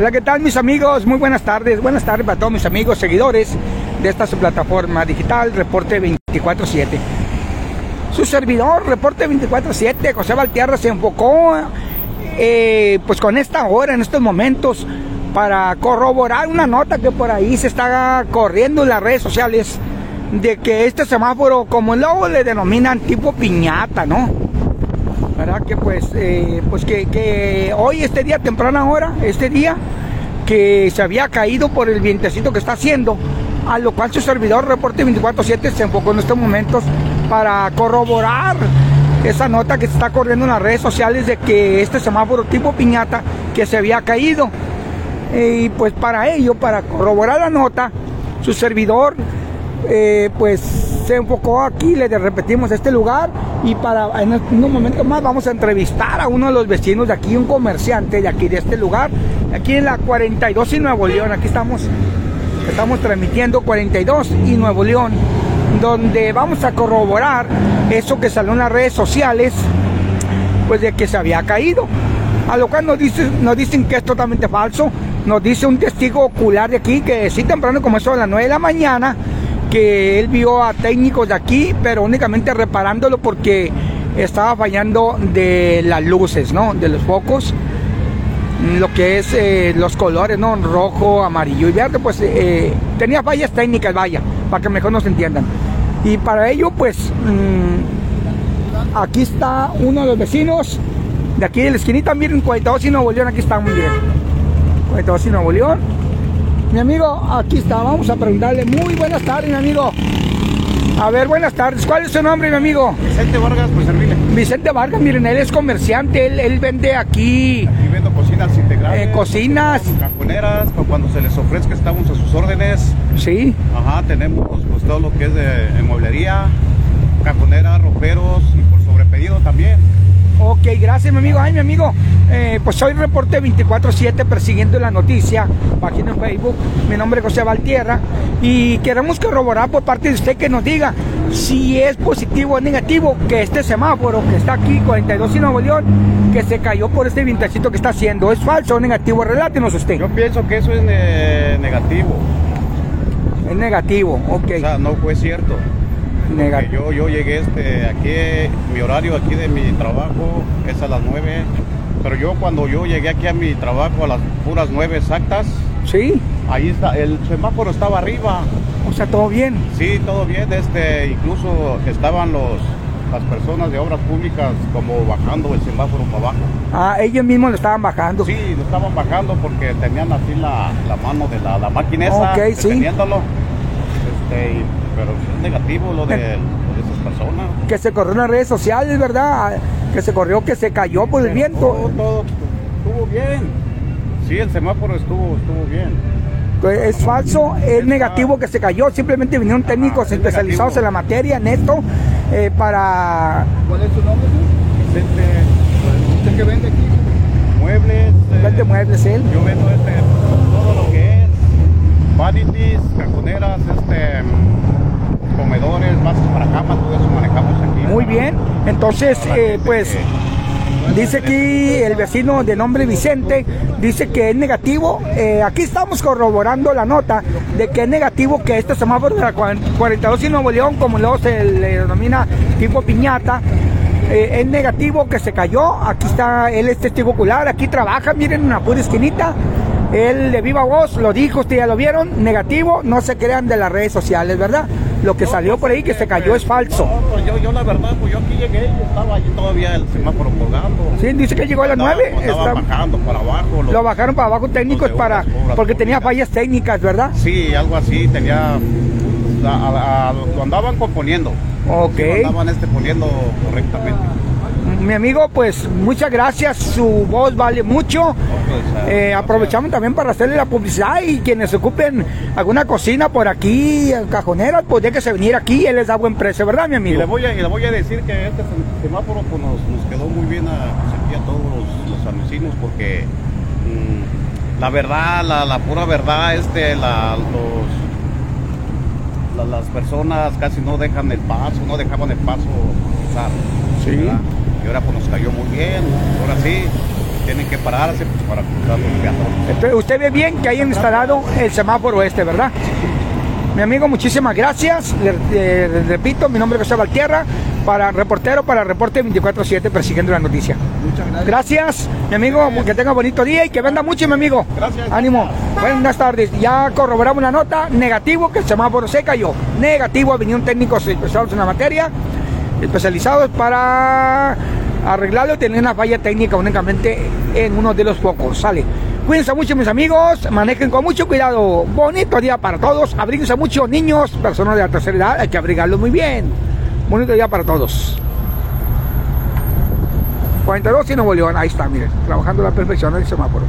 Hola, ¿qué tal mis amigos? Muy buenas tardes. Buenas tardes para todos mis amigos, seguidores de esta su plataforma digital, Reporte 24-7. Su servidor, Reporte 24-7, José Valtierra, se enfocó eh, pues con esta hora, en estos momentos, para corroborar una nota que por ahí se está corriendo en las redes sociales de que este semáforo, como luego le denominan tipo piñata, ¿no? ¿Verdad? Que pues, eh, pues que, que, hoy, este día, temprana hora, este día, que se había caído por el vientecito que está haciendo, a lo cual su servidor Reporte 24-7 se enfocó en estos momentos para corroborar esa nota que se está corriendo en las redes sociales de que este semáforo tipo piñata que se había caído. Y pues para ello, para corroborar la nota, su servidor eh, pues se enfocó aquí, le repetimos este lugar y para en unos momentos más vamos a entrevistar a uno de los vecinos de aquí, un comerciante de aquí de este lugar, aquí en la 42 y Nuevo León, aquí estamos, estamos transmitiendo 42 y Nuevo León, donde vamos a corroborar eso que salió en las redes sociales, pues de que se había caído. A lo cual nos dicen, nos dicen que es totalmente falso. Nos dice un testigo ocular de aquí que sí temprano como eso a las 9 de la mañana que él vio a técnicos de aquí, pero únicamente reparándolo porque estaba fallando de las luces, ¿no? De los focos, lo que es eh, los colores, ¿no? Rojo, amarillo y verde, pues eh, tenía fallas técnicas, vaya, para que mejor nos entiendan. Y para ello, pues, mmm, aquí está uno de los vecinos de aquí de la esquinita, miren, 42 y Nuevo León, aquí está muy bien. 42 y Nuevo León. Mi amigo, aquí está, vamos a preguntarle. Muy buenas tardes, mi amigo. A ver, buenas tardes. ¿Cuál es su nombre, mi amigo? Vicente Vargas, por servirle. Vicente Vargas, miren, él es comerciante, él, él vende aquí. Aquí vendo cocinas integrales. Eh, cocinas. Cajoneras, cuando se les ofrezca estamos a sus órdenes. Sí. Ajá, tenemos pues todo lo que es de, mueblería, cajoneras, roperos y por sobrepedido también. Ok, gracias mi amigo. Ay, mi amigo, eh, pues soy reporte 24-7 persiguiendo la noticia, página en Facebook. Mi nombre es José Valtierra y queremos corroborar por parte de usted que nos diga si es positivo o negativo que este semáforo que está aquí, 42 y Nuevo León, que se cayó por este vientecito que está haciendo. ¿Es falso o negativo? Relátenos usted. Yo pienso que eso es ne negativo. Es negativo, ok. O sea, no fue cierto. Negativo. Yo, yo llegué este, aquí, mi horario aquí de mi trabajo es a las 9, pero yo cuando yo llegué aquí a mi trabajo a las puras 9 exactas, ¿Sí? ahí está, el semáforo estaba arriba. O sea, todo bien. Sí, todo bien, este, incluso estaban los, las personas de obras públicas como bajando el semáforo para abajo. Ah, ellos mismos lo estaban bajando. Sí, lo estaban bajando porque tenían así la, la mano de la, la máquina esa, sí. Este, pero es negativo lo de, lo de esas personas. Que se corrió en las redes sociales, ¿verdad? Que se corrió, que se cayó por el Pero viento. Todo, todo estuvo bien. Sí, el semáforo estuvo, estuvo bien. Es falso, es Es negativo que se cayó. Simplemente vinieron Ajá, técnicos es especializados negativo. en la materia, en esto, eh, para ¿Cuál es tu nombre? Vicente. ¿Usted qué vende aquí? Muebles. eh, vender muebles él. Yo vendo este, todo lo que es vanities, cajoneras, este, mm, comedores, bases para cama, todo eso manejamos aquí. Muy bien. Entonces, eh, pues, dice aquí el vecino de nombre Vicente, dice que es negativo. Eh, aquí estamos corroborando la nota de que es negativo que este semáforo de la 42 y Nuevo León, como luego se le denomina tipo piñata, eh, es negativo que se cayó. Aquí está, él es testigo ocular, aquí trabaja, miren, en una pura esquinita. Él de viva voz lo dijo, ustedes ya lo vieron, negativo, no se crean de las redes sociales, ¿verdad? Lo que salió por ahí que se cayó es falso. No, pues yo, yo la verdad, pues yo aquí llegué y estaba allí todavía el semáforo colgando. Sí, dice que llegó a las Andaba- 9. andaba está- bajando para abajo. los- Lo bajaron para abajo técnicos para porque tenía fallas técnicas, ¿verdad? Sí, algo así, tenía... a- a- a- lo andaban componiendo. Ok. Lo andaban este poniendo correctamente. Mi amigo, pues muchas gracias, su voz vale mucho. Eh, aprovechamos también para hacerle la publicidad y quienes ocupen alguna cocina por aquí, en cajoneras, pues déjese venir aquí, él les da buen precio, ¿verdad, mi Y amigo? le voy a, y le voy a decir que este sem- semáforo pues, nos, nos quedó muy bien a, pues, a todos los, los porque mm, la verdad, la, la pura verdad, este, la, los, la- las personas casi no dejan el paso, no dejaban el paso pasar. Sí. ¿verdad? Y ahora pues nos cayó muy bien, ahora sí, tienen que pararse pues, para cruzar los peatones. Entonces, usted ve bien que hayan instalado el semáforo este, ¿verdad? Mi amigo, muchísimas gracias. Le, le- le repito, mi nombre es José Valtierra, para reportero para Reporte 24-7, persiguiendo la noticia. Muchas gracias. Gracias, mi amigo, que tenga bonito día y que venda mucho, mi amigo. Gracias. Ánimo. Buenas tardes. Ya corroboramos la nota. Negativo, que el semáforo se cayó. Negativo, ha venido un técnico especializados en la materia, especializados para arreglarlo tener una falla técnica únicamente en uno de los focos. Sale. Cuídense mucho, mis amigos. Manejen con mucho cuidado. Bonito día para todos. Abríguense mucho, niños, personas de la tercera edad. Hay que abrigarlos muy bien. Bonito día para todos. 42 y Nuevo León. Ahí está, miren. Trabajando la perfección el semáforo.